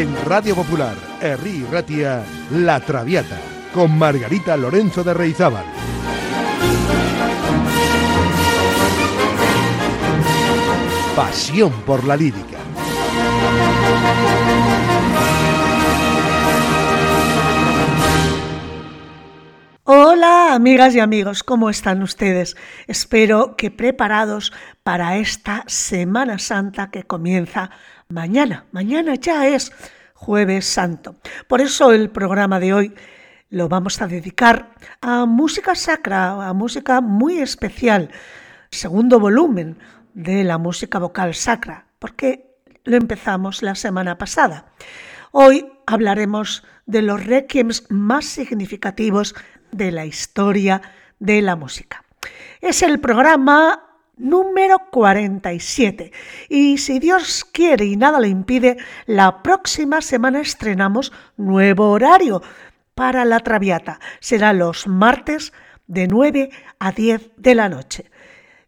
En Radio Popular, Herri Ratia, La Traviata, con Margarita Lorenzo de Reizábal. Pasión por la lírica. Hola amigas y amigos, ¿cómo están ustedes? Espero que preparados para esta Semana Santa que comienza mañana. Mañana ya es jueves santo. Por eso el programa de hoy lo vamos a dedicar a música sacra, a música muy especial, segundo volumen de la música vocal sacra, porque lo empezamos la semana pasada. Hoy hablaremos de los requiems más significativos de la historia de la música. Es el programa número 47 y si Dios quiere y nada le impide, la próxima semana estrenamos nuevo horario para la Traviata. Será los martes de 9 a 10 de la noche.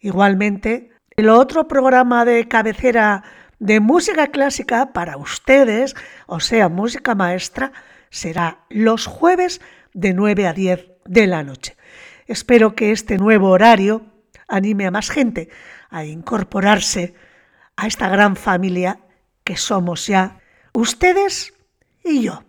Igualmente, el otro programa de cabecera de música clásica para ustedes, o sea, música maestra, será los jueves de 9 a 10 de la noche. Espero que este nuevo horario anime a más gente a incorporarse a esta gran familia que somos ya ustedes y yo.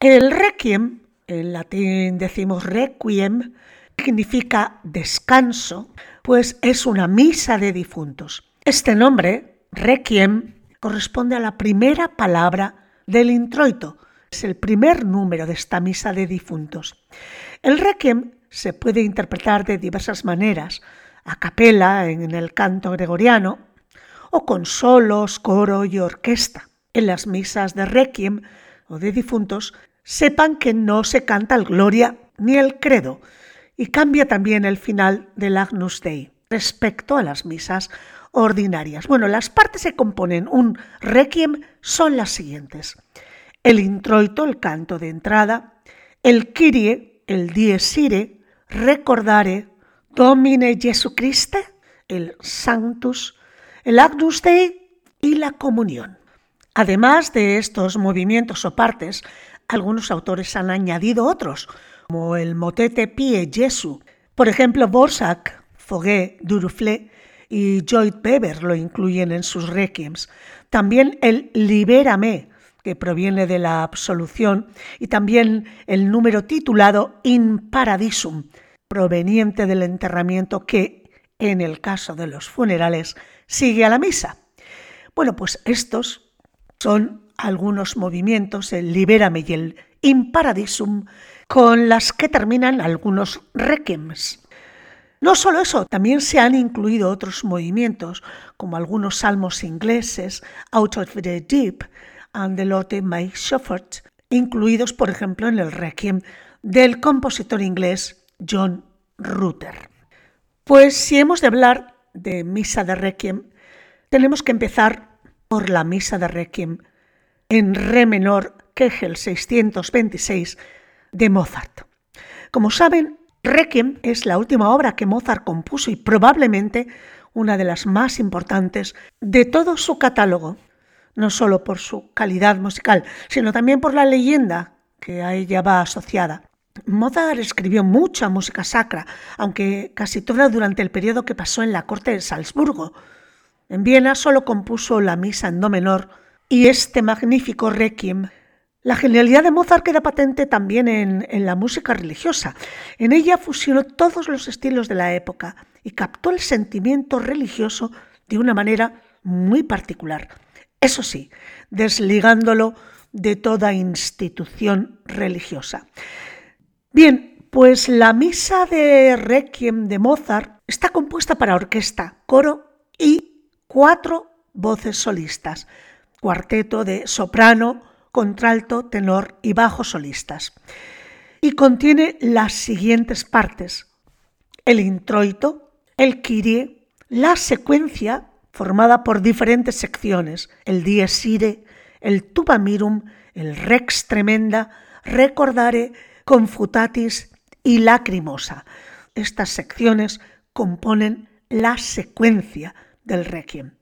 El requiem, en latín decimos requiem, significa descanso, pues es una misa de difuntos. Este nombre, requiem, corresponde a la primera palabra del introito, es el primer número de esta misa de difuntos. El requiem se puede interpretar de diversas maneras, a capela en el canto gregoriano o con solos, coro y orquesta. En las misas de requiem o de difuntos, sepan que no se canta el Gloria ni el Credo y cambia también el final del Agnus Dei respecto a las misas ordinarias. Bueno, las partes que componen un requiem son las siguientes el introito, el canto de entrada, el Kyrie, el dies irae, recordare, Domine Jesucriste, el Sanctus, el Agnus Dei y la comunión. Además de estos movimientos o partes, algunos autores han añadido otros, como el motete Pie Jesu. Por ejemplo, Borsak, Foguet, Duruflé y Lloyd Weber lo incluyen en sus requiems. También el Libérame, que proviene de la absolución, y también el número titulado In Paradisum, proveniente del enterramiento que, en el caso de los funerales, sigue a la misa. Bueno, pues estos son algunos movimientos, el Libérame y el In Paradisum, con las que terminan algunos requiems. No solo eso, también se han incluido otros movimientos, como algunos salmos ingleses, Out of the Deep, and the Lotte My Shepherd, incluidos, por ejemplo, en el Requiem del compositor inglés John Rutter. Pues si hemos de hablar de misa de Requiem, tenemos que empezar por la misa de Requiem en re menor, Kegel 626 de Mozart. Como saben, Requiem es la última obra que Mozart compuso y probablemente una de las más importantes de todo su catálogo no solo por su calidad musical, sino también por la leyenda que a ella va asociada. Mozart escribió mucha música sacra, aunque casi toda durante el periodo que pasó en la corte de Salzburgo. En Viena solo compuso la misa en do menor y este magnífico requiem. La genialidad de Mozart queda patente también en, en la música religiosa. En ella fusionó todos los estilos de la época y captó el sentimiento religioso de una manera muy particular. Eso sí, desligándolo de toda institución religiosa. Bien, pues la misa de Requiem de Mozart está compuesta para orquesta, coro y cuatro voces solistas, cuarteto de soprano, contralto, tenor y bajo solistas. Y contiene las siguientes partes: el introito, el kirie, la secuencia formada por diferentes secciones, el Dies Irae, el Tuba Mirum, el Rex Tremenda, Recordare, Confutatis y Lacrimosa. Estas secciones componen la secuencia del Requiem.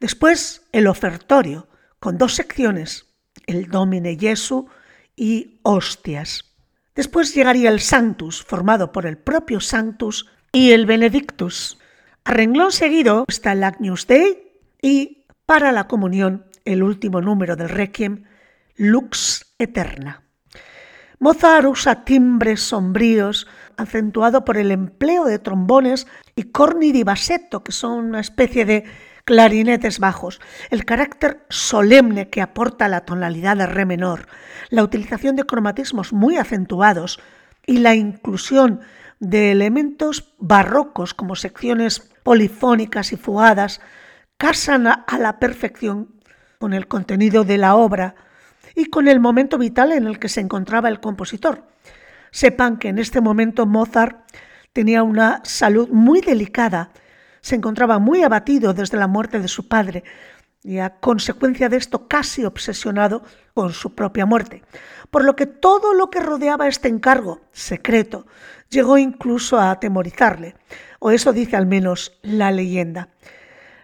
Después, el ofertorio, con dos secciones, el Domine Jesu y Hostias. Después llegaría el Sanctus, formado por el propio Sanctus y el Benedictus. A renglón seguido está el Agnus Dei y, para la comunión, el último número del Requiem, Lux Eterna. Mozart usa timbres sombríos, acentuado por el empleo de trombones y corni di bassetto, que son una especie de clarinetes bajos, el carácter solemne que aporta la tonalidad de re menor, la utilización de cromatismos muy acentuados y la inclusión de elementos barrocos como secciones polifónicas y fugadas casan a la perfección con el contenido de la obra y con el momento vital en el que se encontraba el compositor. Sepan que en este momento Mozart tenía una salud muy delicada se encontraba muy abatido desde la muerte de su padre y a consecuencia de esto casi obsesionado con su propia muerte, por lo que todo lo que rodeaba este encargo secreto llegó incluso a atemorizarle, o eso dice al menos la leyenda.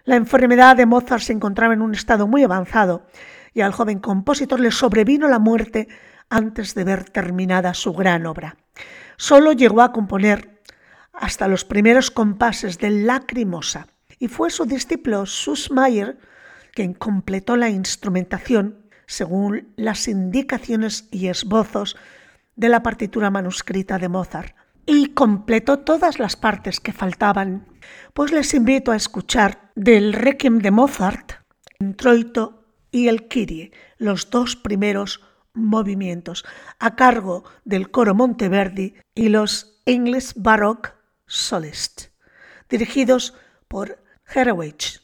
La enfermedad de Mozart se encontraba en un estado muy avanzado y al joven compositor le sobrevino la muerte antes de ver terminada su gran obra. Solo llegó a componer hasta los primeros compases del Lacrimosa, y fue su discípulo Sus Mayer quien completó la instrumentación según las indicaciones y esbozos de la partitura manuscrita de Mozart, y completó todas las partes que faltaban. Pues les invito a escuchar del Requiem de Mozart, Introito y el Kyrie, los dos primeros movimientos, a cargo del coro Monteverdi y los English Baroque Solist, dirigidos por Herewich.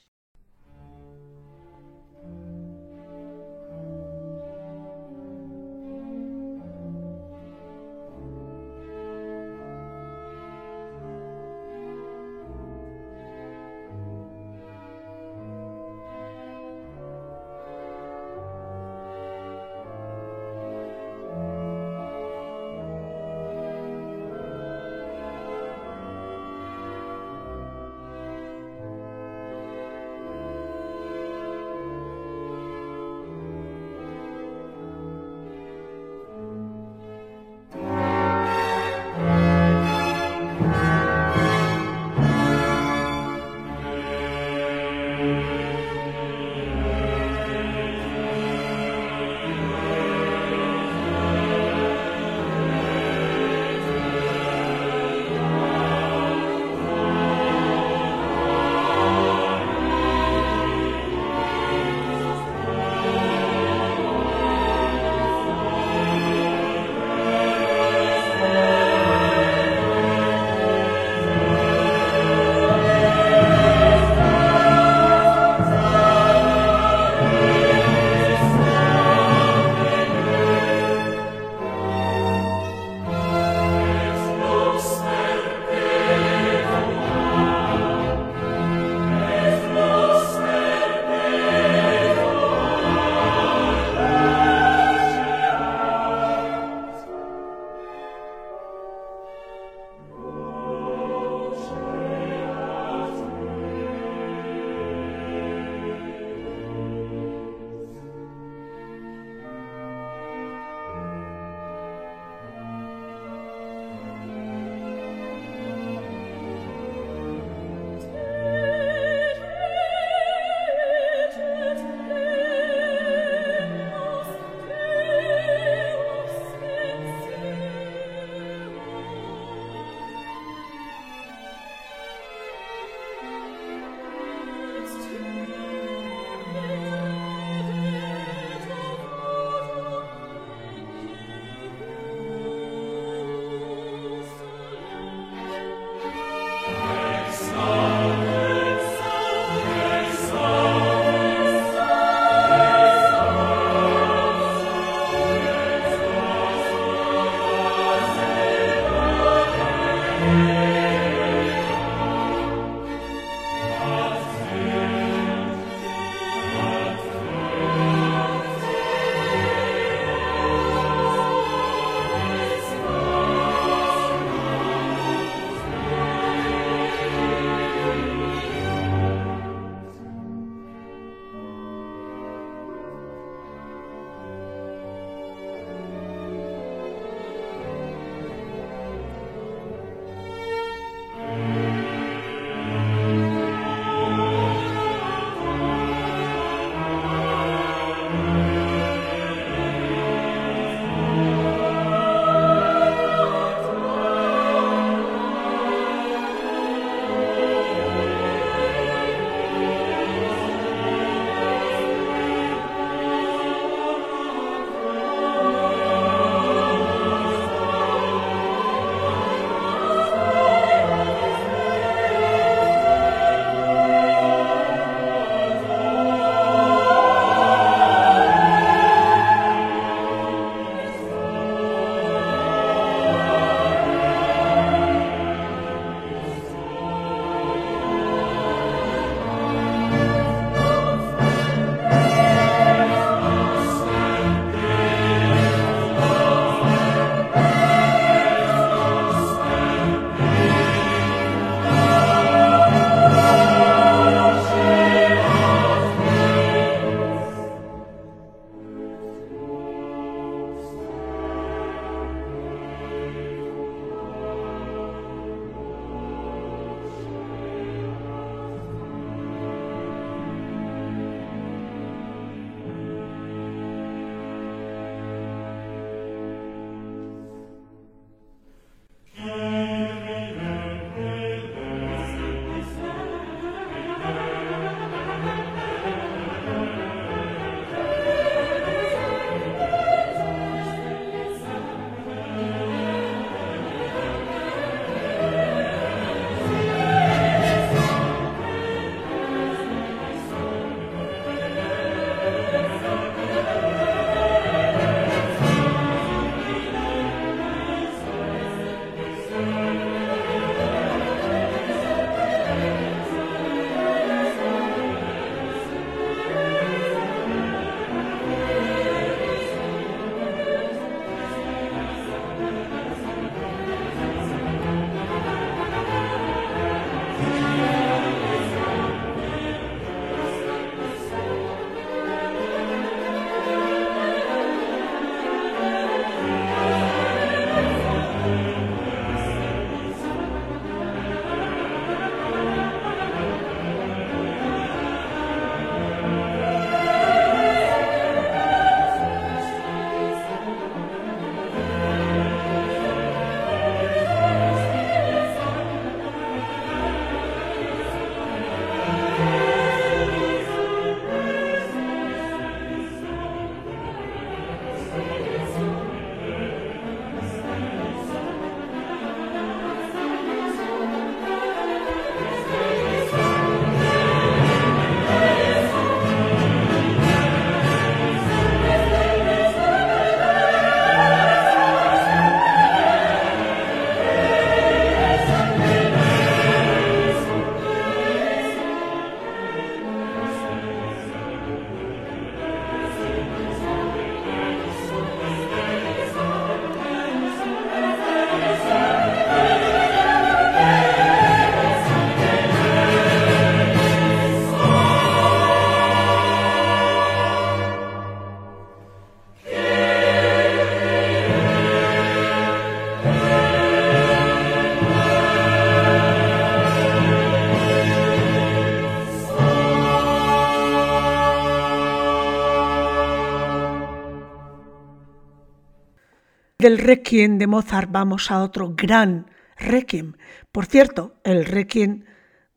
Del Requiem de Mozart vamos a otro gran Requiem. Por cierto, el Requiem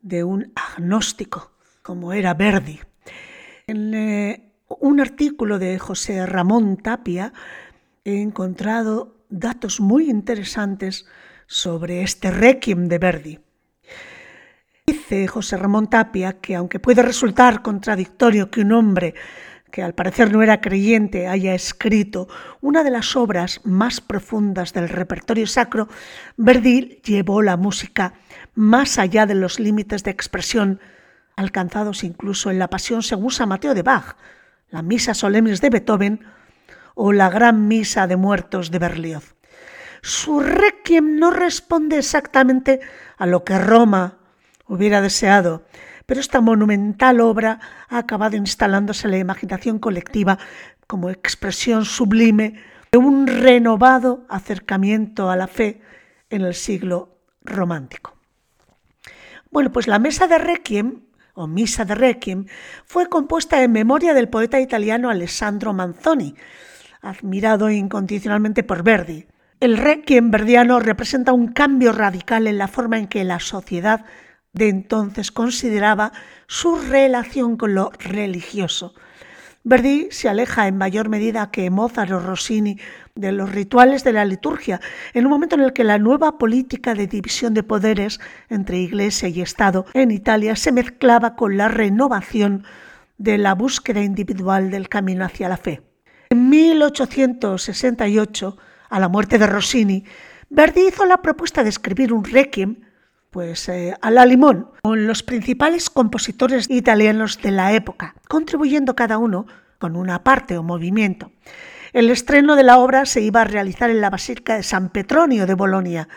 de un agnóstico, como era Verdi. En eh, un artículo de José Ramón Tapia he encontrado datos muy interesantes sobre este Requiem de Verdi. Dice José Ramón Tapia que aunque puede resultar contradictorio que un hombre que al parecer no era creyente haya escrito una de las obras más profundas del repertorio sacro, Verdi llevó la música más allá de los límites de expresión alcanzados incluso en la Pasión según San Mateo de Bach, la Misa Solemnis de Beethoven o la Gran Misa de Muertos de Berlioz. Su requiem no responde exactamente a lo que Roma hubiera deseado, pero esta monumental obra ha acabado instalándose en la imaginación colectiva como expresión sublime de un renovado acercamiento a la fe en el siglo romántico. Bueno, pues la mesa de Requiem o Misa de Requiem fue compuesta en memoria del poeta italiano Alessandro Manzoni, admirado incondicionalmente por Verdi. El Requiem verdiano representa un cambio radical en la forma en que la sociedad de entonces consideraba su relación con lo religioso. Verdi se aleja en mayor medida que Mozart o Rossini de los rituales de la liturgia, en un momento en el que la nueva política de división de poderes entre Iglesia y Estado en Italia se mezclaba con la renovación de la búsqueda individual del camino hacia la fe. En 1868, a la muerte de Rossini, Verdi hizo la propuesta de escribir un requiem pues eh, a la limón, con los principales compositores italianos de la época, contribuyendo cada uno con una parte o movimiento. El estreno de la obra se iba a realizar en la Basílica de San Petronio de Bolonia,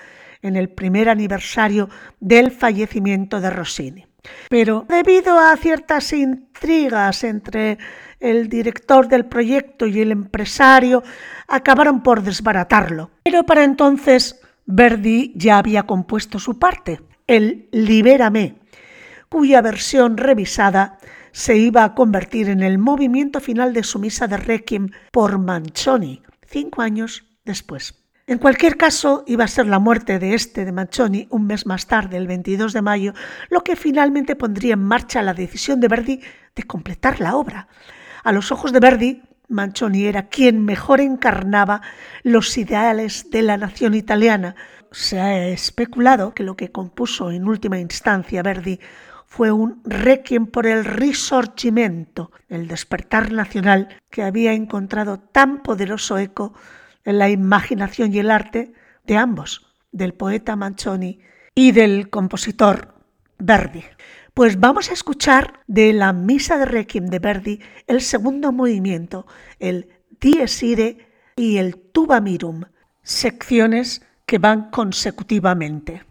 en el primer aniversario del fallecimiento de Rossini. Pero debido a ciertas intrigas entre el director del proyecto y el empresario, acabaron por desbaratarlo. Pero para entonces Verdi ya había compuesto su parte, el Libérame, cuya versión revisada se iba a convertir en el movimiento final de su misa de Requiem por Manchoni, cinco años después. En cualquier caso, iba a ser la muerte de este de Manchoni un mes más tarde, el 22 de mayo, lo que finalmente pondría en marcha la decisión de Verdi de completar la obra. A los ojos de Verdi, Manchoni era quien mejor encarnaba los ideales de la nación italiana. Se ha especulado que lo que compuso en última instancia Verdi fue un requiem por el risorgimento, el despertar nacional que había encontrado tan poderoso eco en la imaginación y el arte de ambos, del poeta Manchoni y del compositor Verdi. Pues vamos a escuchar de la Misa de Requiem de Verdi el segundo movimiento, el Dies Irae y el Tuba Mirum, secciones que van consecutivamente.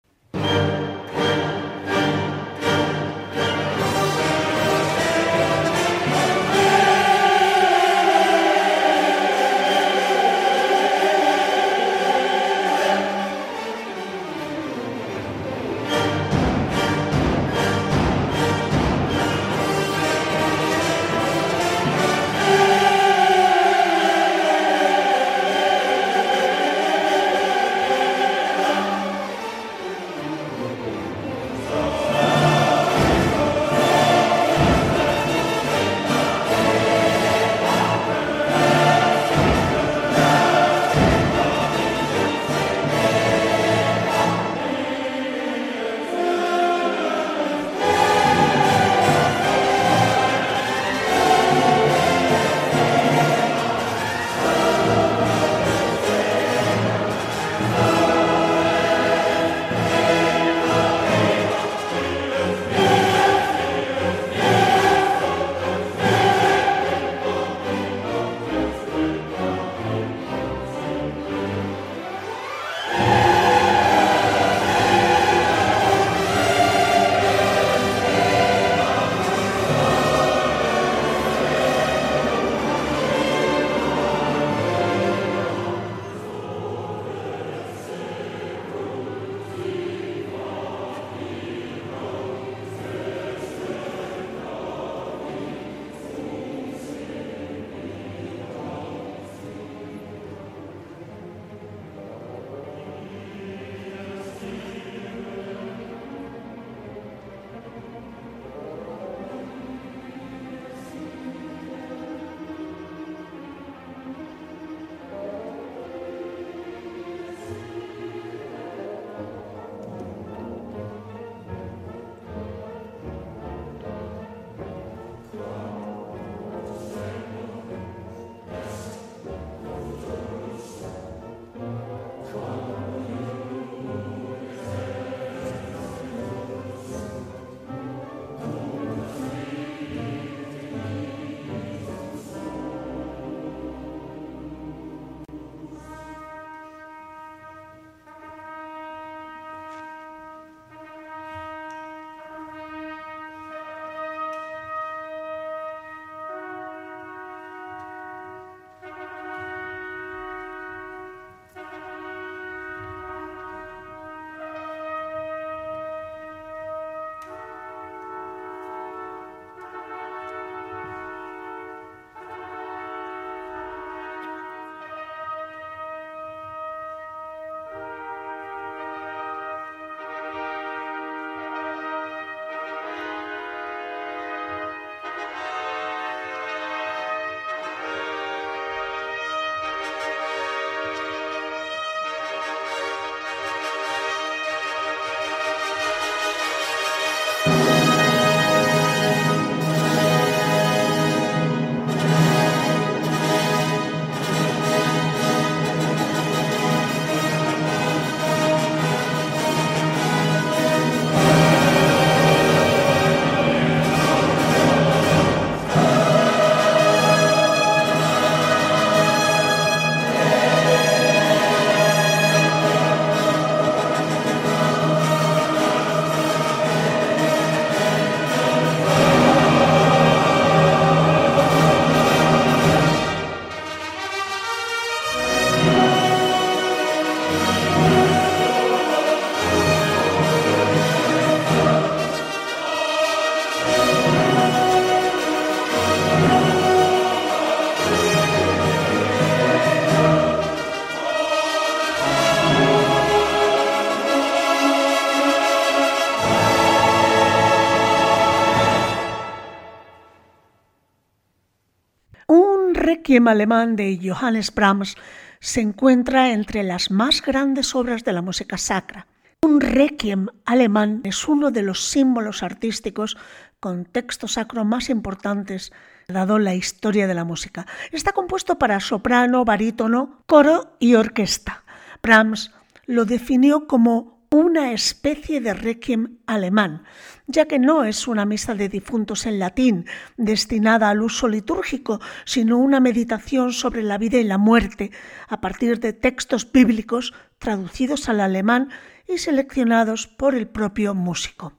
Requiem alemán de Johannes Brahms se encuentra entre las más grandes obras de la música sacra. Un requiem alemán es uno de los símbolos artísticos con texto sacro más importantes dado la historia de la música. Está compuesto para soprano, barítono, coro y orquesta. Brahms lo definió como una especie de requiem alemán, ya que no es una misa de difuntos en latín destinada al uso litúrgico, sino una meditación sobre la vida y la muerte a partir de textos bíblicos traducidos al alemán y seleccionados por el propio músico.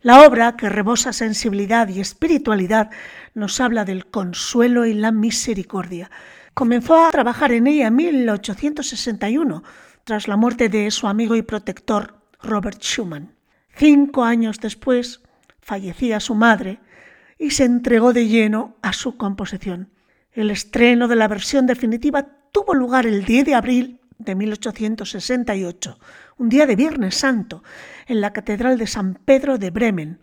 La obra, que rebosa sensibilidad y espiritualidad, nos habla del consuelo y la misericordia. Comenzó a trabajar en ella en 1861, tras la muerte de su amigo y protector Robert Schumann. Cinco años después fallecía su madre y se entregó de lleno a su composición. El estreno de la versión definitiva tuvo lugar el 10 de abril de 1868, un día de Viernes Santo, en la Catedral de San Pedro de Bremen.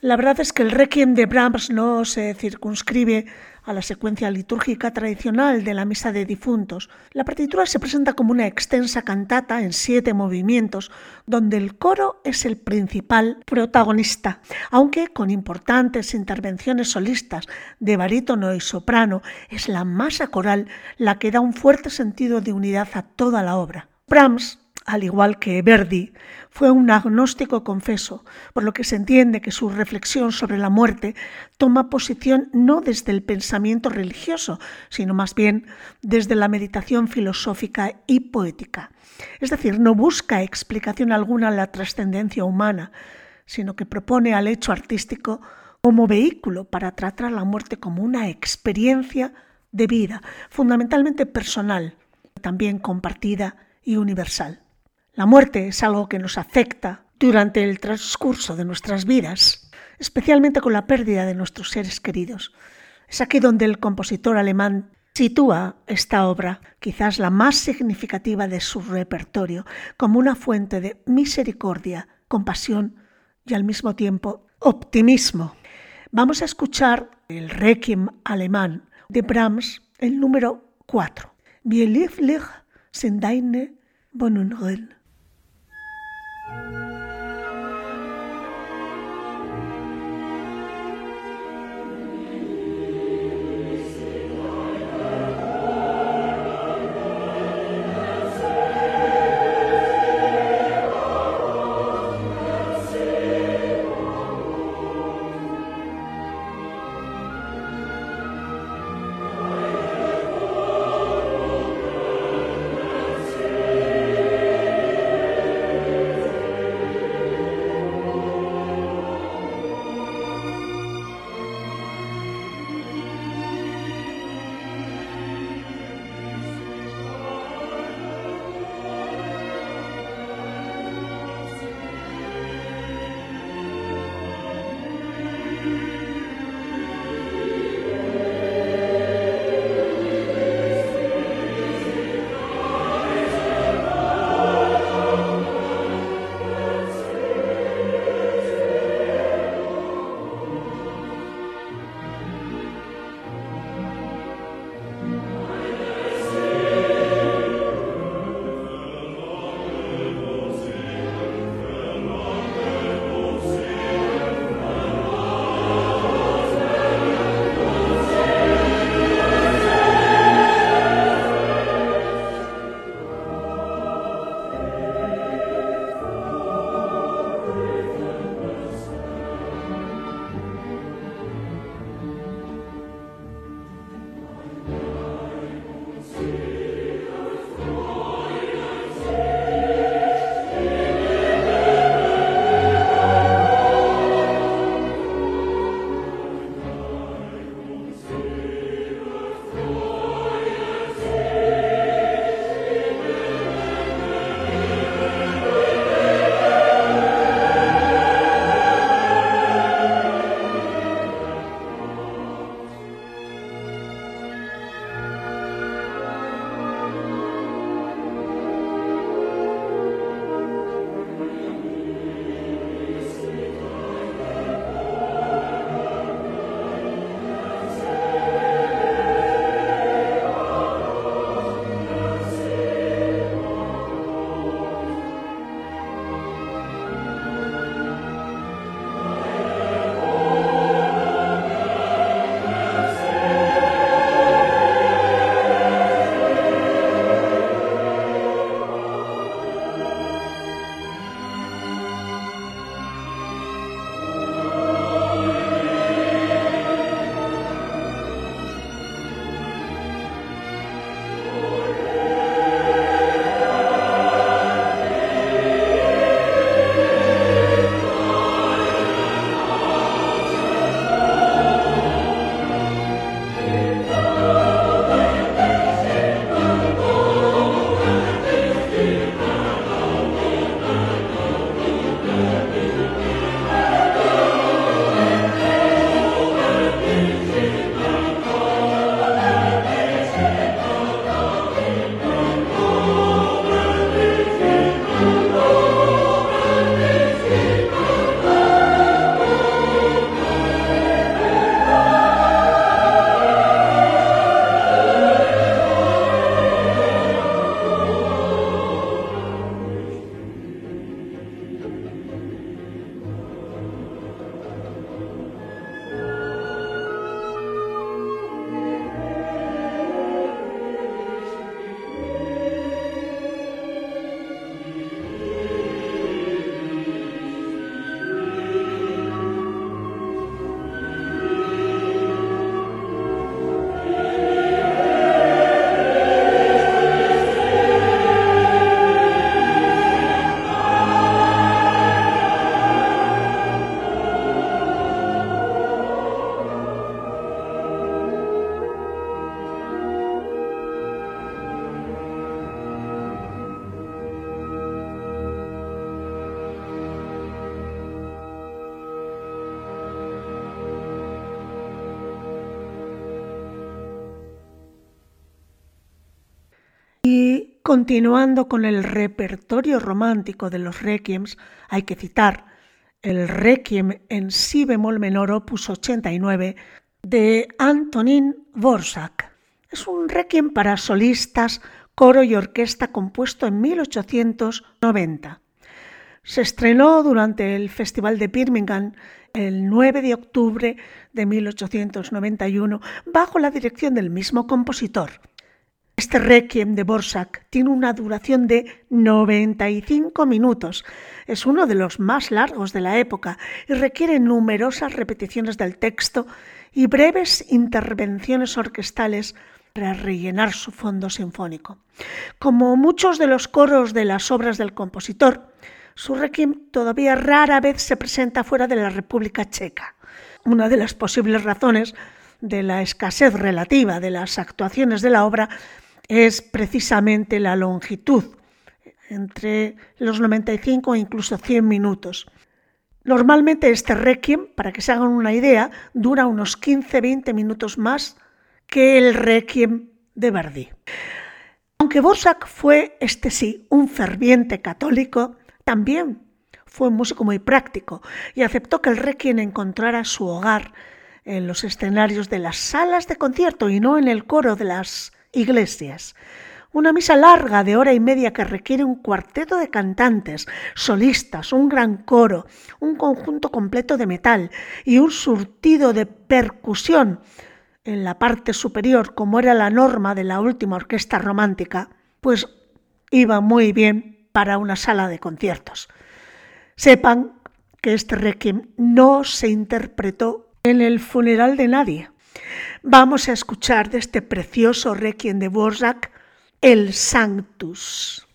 La verdad es que el requiem de Brahms no se circunscribe a la secuencia litúrgica tradicional de la misa de difuntos. La partitura se presenta como una extensa cantata en siete movimientos, donde el coro es el principal protagonista, aunque con importantes intervenciones solistas de barítono y soprano, es la masa coral la que da un fuerte sentido de unidad a toda la obra. Brahms al igual que Verdi, fue un agnóstico confeso, por lo que se entiende que su reflexión sobre la muerte toma posición no desde el pensamiento religioso, sino más bien desde la meditación filosófica y poética. Es decir, no busca explicación alguna a la trascendencia humana, sino que propone al hecho artístico como vehículo para tratar la muerte como una experiencia de vida, fundamentalmente personal, también compartida y universal. La muerte es algo que nos afecta durante el transcurso de nuestras vidas, especialmente con la pérdida de nuestros seres queridos. Es aquí donde el compositor alemán sitúa esta obra, quizás la más significativa de su repertorio, como una fuente de misericordia, compasión y al mismo tiempo optimismo. Vamos a escuchar el Requiem alemán de Brahms, el número 4. Wir lieblich sind deine Wohnungen. Y continuando con el repertorio romántico de los requiems, hay que citar el requiem en si bemol menor opus 89 de Antonín Borsak. Es un requiem para solistas, coro y orquesta compuesto en 1890. Se estrenó durante el Festival de Birmingham el 9 de octubre de 1891 bajo la dirección del mismo compositor. Este requiem de Borsak tiene una duración de 95 minutos. Es uno de los más largos de la época y requiere numerosas repeticiones del texto y breves intervenciones orquestales para rellenar su fondo sinfónico. Como muchos de los coros de las obras del compositor, su requiem todavía rara vez se presenta fuera de la República Checa. Una de las posibles razones de la escasez relativa de las actuaciones de la obra es precisamente la longitud, entre los 95 e incluso 100 minutos. Normalmente este requiem, para que se hagan una idea, dura unos 15-20 minutos más que el requiem de Verdi. Aunque Borsak fue, este sí, un ferviente católico, también fue un músico muy práctico y aceptó que el requiem encontrara su hogar en los escenarios de las salas de concierto y no en el coro de las iglesias. Una misa larga de hora y media que requiere un cuarteto de cantantes, solistas, un gran coro, un conjunto completo de metal y un surtido de percusión en la parte superior, como era la norma de la última orquesta romántica, pues iba muy bien para una sala de conciertos. Sepan que este requiem no se interpretó en el funeral de nadie. Vamos a escuchar de este precioso requiem de Borjak el Sanctus.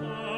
far.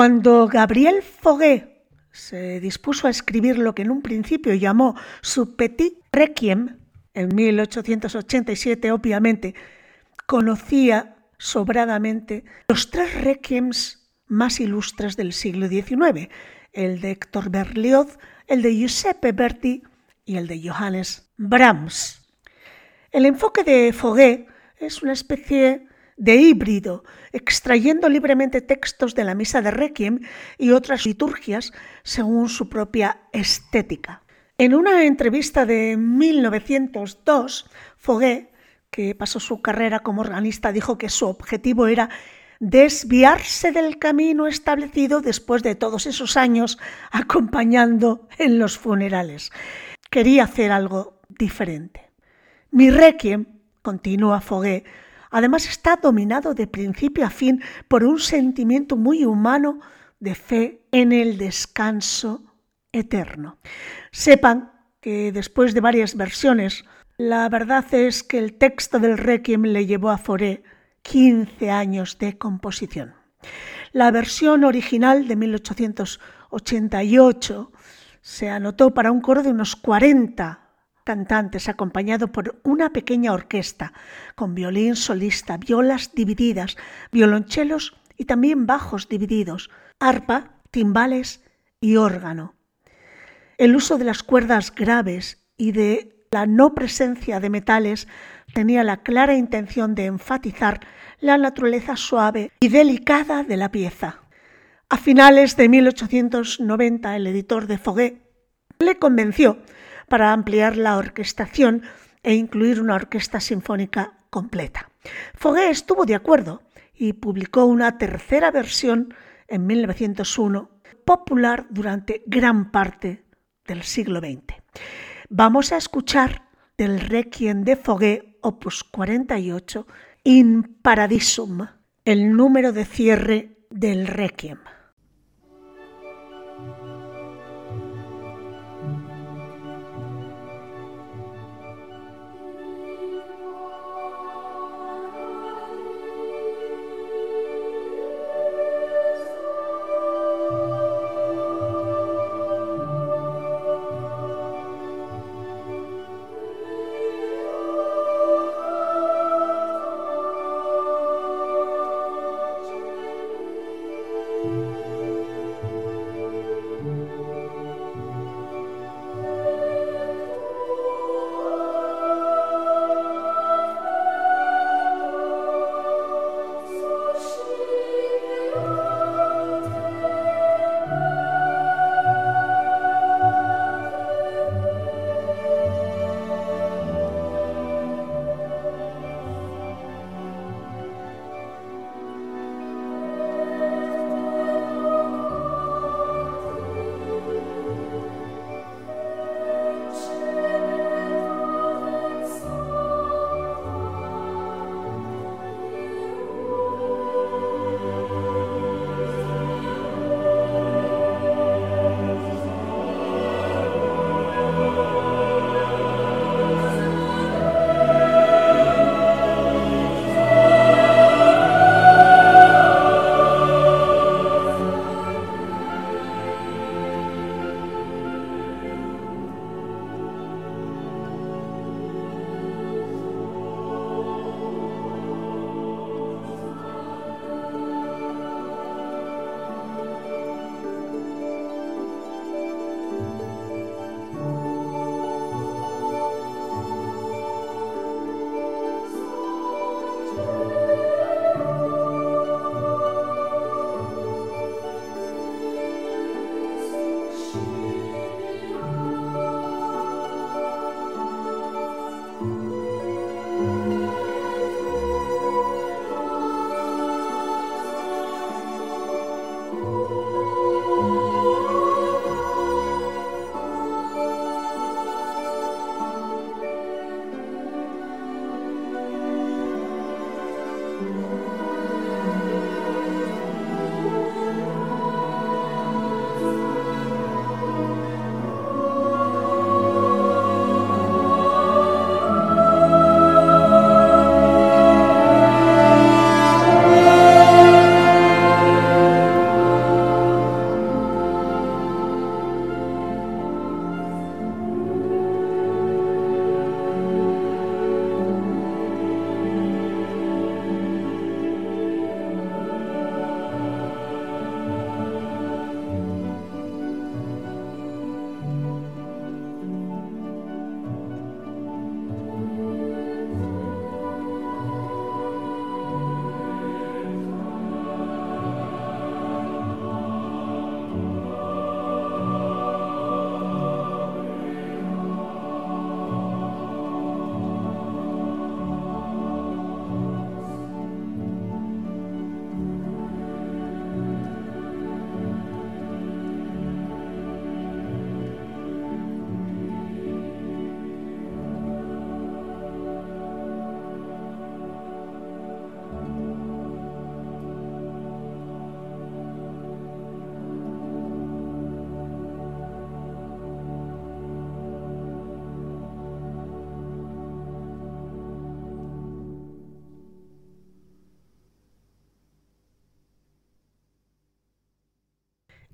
Cuando Gabriel Foguet se dispuso a escribir lo que en un principio llamó su Petit Requiem, en 1887 obviamente, conocía sobradamente los tres requiems más ilustres del siglo XIX, el de Héctor Berlioz, el de Giuseppe Berti y el de Johannes Brahms. El enfoque de Foguet es una especie de híbrido, extrayendo libremente textos de la misa de Requiem y otras liturgias según su propia estética. En una entrevista de 1902, Foguet, que pasó su carrera como organista, dijo que su objetivo era desviarse del camino establecido después de todos esos años acompañando en los funerales. Quería hacer algo diferente. Mi requiem, continúa Foguet, además está dominado de principio a fin por un sentimiento muy humano de fe en el descanso eterno. Sepan que después de varias versiones, la verdad es que el texto del requiem le llevó a Foguet 15 años de composición. La versión original de 1888 se anotó para un coro de unos 40 cantantes acompañado por una pequeña orquesta con violín solista, violas divididas, violonchelos y también bajos divididos, arpa, timbales y órgano. El uso de las cuerdas graves y de la no presencia de metales tenía la clara intención de enfatizar la naturaleza suave y delicada de la pieza. A finales de 1890, el editor de Foguet le convenció para ampliar la orquestación e incluir una orquesta sinfónica completa. Foguet estuvo de acuerdo y publicó una tercera versión en 1901, popular durante gran parte del siglo XX. Vamos a escuchar del Requiem de Foguet, opus 48, In Paradisum, el número de cierre del Requiem.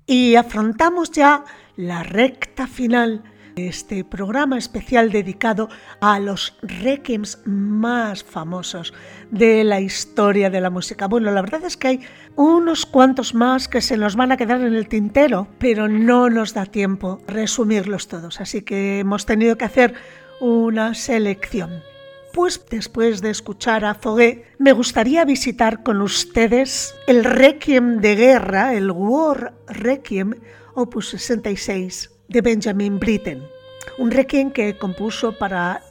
Y afrontamos ya la recta final de este programa especial dedicado a los requiems más famosos de la historia de la música. Bueno, la verdad es que hay unos cuantos más que se nos van a quedar en el tintero, pero no nos da tiempo resumirlos todos, así que hemos tenido que hacer una selección. Pues después de escuchar a Foguet, me gustaría visitar con ustedes el Requiem de Guerra, el War Requiem, opus 66, de Benjamin Britten. Un requiem que compuso para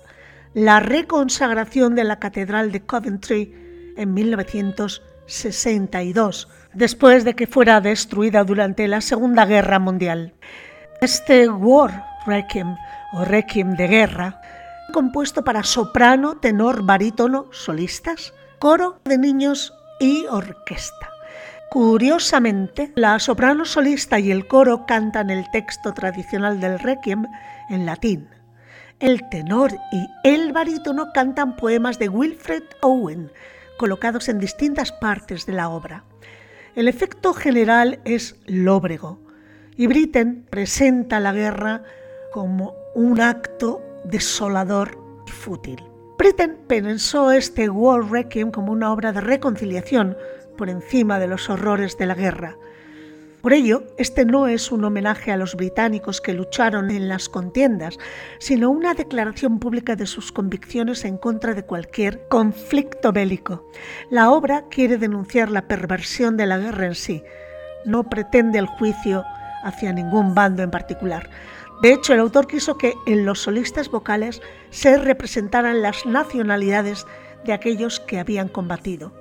la reconsagración de la Catedral de Coventry en 1962, después de que fuera destruida durante la Segunda Guerra Mundial. Este War Requiem o Requiem de Guerra compuesto para soprano, tenor, barítono, solistas, coro de niños y orquesta. Curiosamente, la soprano solista y el coro cantan el texto tradicional del requiem en latín. El tenor y el barítono cantan poemas de Wilfred Owen, colocados en distintas partes de la obra. El efecto general es lóbrego, y Britten presenta la guerra como un acto desolador y fútil. Britten pensó este War Requiem como una obra de reconciliación por encima de los horrores de la guerra. Por ello, este no es un homenaje a los británicos que lucharon en las contiendas, sino una declaración pública de sus convicciones en contra de cualquier conflicto bélico. La obra quiere denunciar la perversión de la guerra en sí, no pretende el juicio hacia ningún bando en particular. De hecho, el autor quiso que en los solistas vocales se representaran las nacionalidades de aquellos que habían combatido.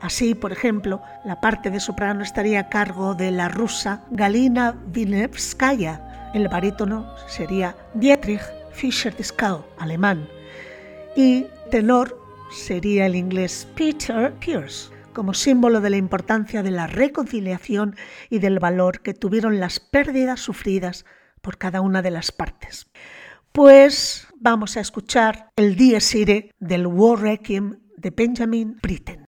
Así, por ejemplo, la parte de soprano estaría a cargo de la rusa Galina Vinevskaya, el barítono sería Dietrich Fischer-Dieskau, alemán, y tenor sería el inglés Peter Pierce, como símbolo de la importancia de la reconciliación y del valor que tuvieron las pérdidas sufridas por cada una de las partes. Pues vamos a escuchar el Dies Irae del War Requiem de Benjamin Britten.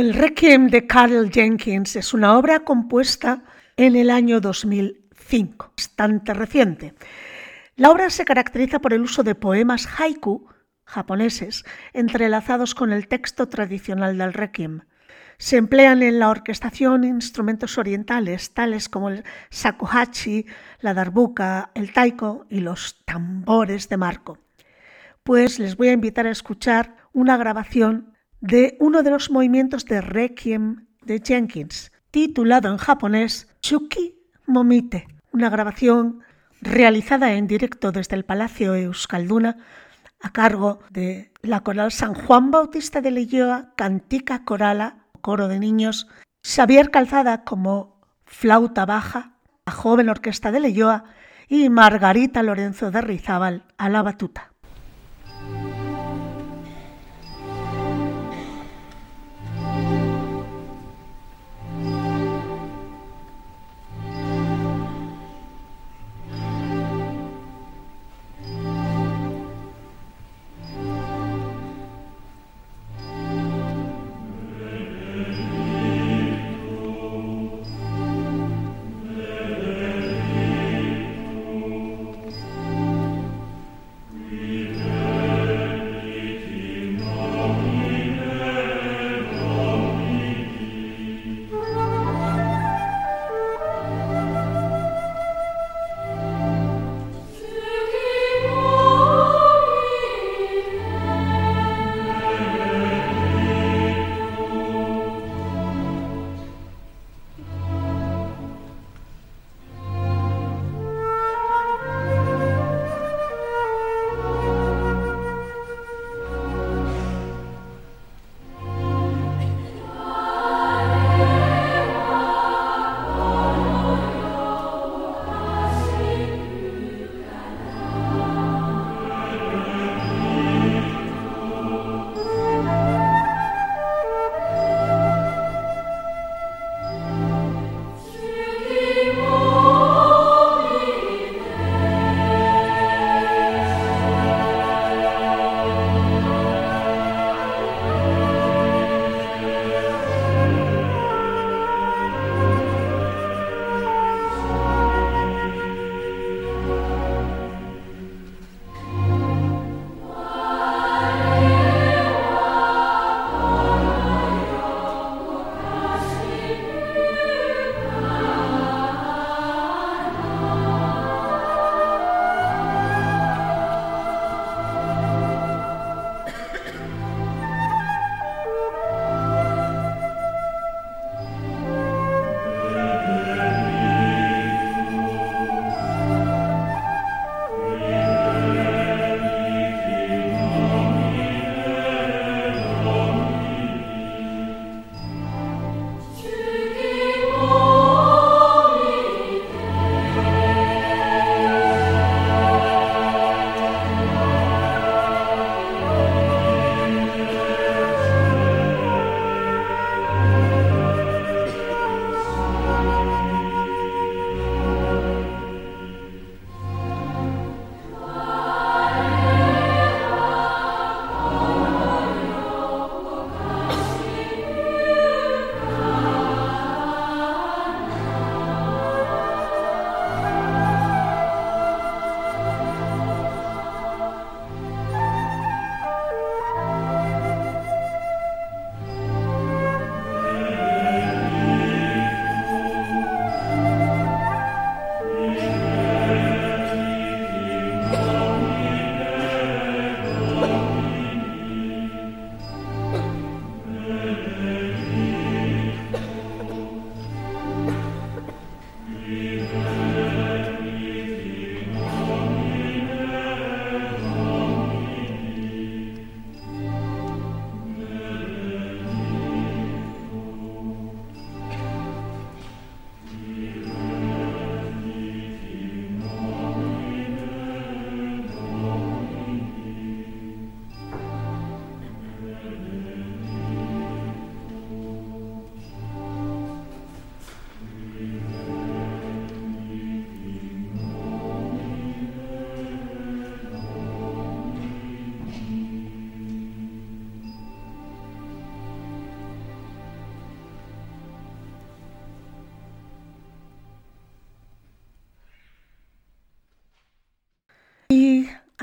El Requiem de Carl Jenkins es una obra compuesta en el año 2005, bastante reciente. La obra se caracteriza por el uso de poemas haiku japoneses entrelazados con el texto tradicional del Requiem. Se emplean en la orquestación instrumentos orientales tales como el shakuhachi, la darbuka, el taiko y los tambores de marco. Pues les voy a invitar a escuchar una grabación de uno de los movimientos de Requiem de Jenkins, titulado en japonés Chuki Momite, una grabación realizada en directo desde el Palacio Euskalduna a cargo de la coral San Juan Bautista de Leyoa, Cantica Corala, coro de niños, Xavier Calzada como flauta baja, la joven orquesta de Leyoa y Margarita Lorenzo de Rizábal a la batuta.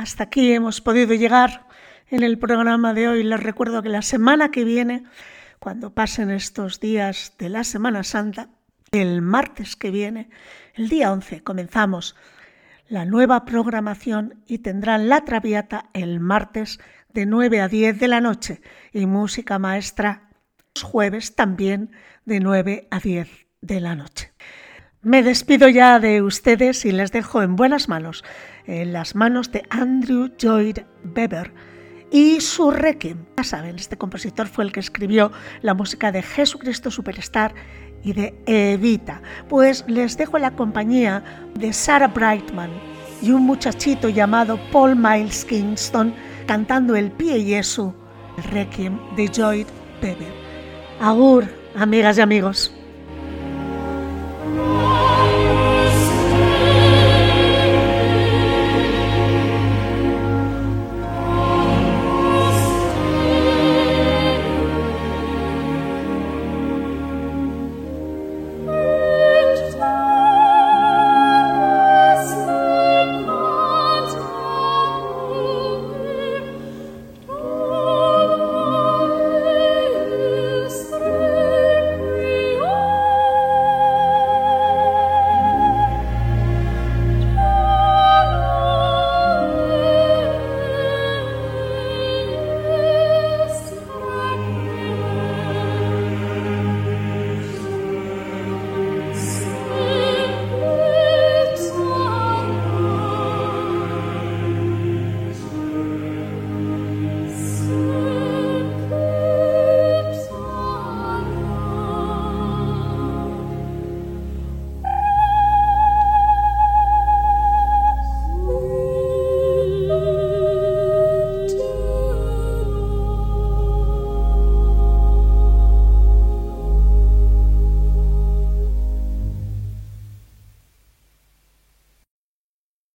Hasta aquí hemos podido llegar en el programa de hoy. Les recuerdo que la semana que viene, cuando pasen estos días de la Semana Santa, el martes que viene, el día 11, comenzamos la nueva programación y tendrán la Traviata el martes de 9 a 10 de la noche y música maestra los jueves también de 9 a 10 de la noche. Me despido ya de ustedes y les dejo en buenas manos, en las manos de Andrew Lloyd Webber y su Requiem. Ya saben, este compositor fue el que escribió la música de Jesucristo Superstar y de Evita. Pues les dejo la compañía de Sarah Brightman y un muchachito llamado Paul Miles Kingston cantando el Pie Jesu, el Requiem de Lloyd Webber. Agur, amigas y amigos.